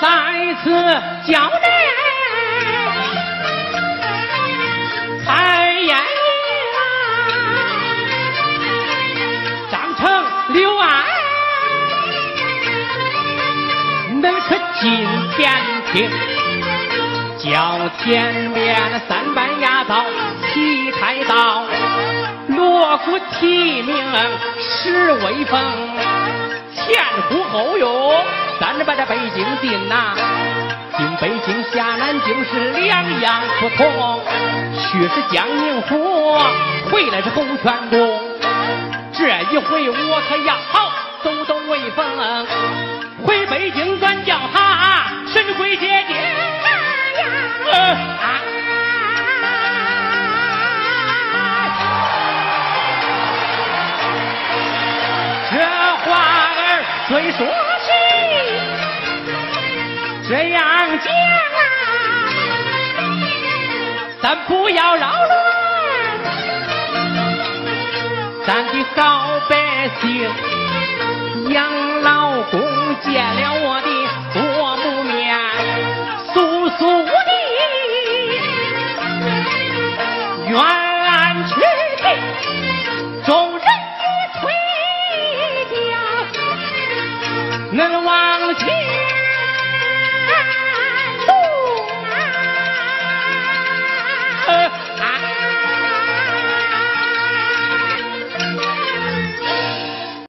在此交代，开言啊，张成刘安，能是进天听，叫前面三班牙刀齐开刀，锣鼓齐鸣，十威风，前呼后拥。咱这把这北京进呐，进北京下南京是两样不同，去是江宁府，回来是洪泉宫，这一回我可要抖抖威风，回北京咱叫他神龟姐姐呀！这话儿虽说这样讲啊，咱不要扰乱咱的好百姓。杨老公见了我的多母面，速速的冤屈的众人的推掉，恁娃。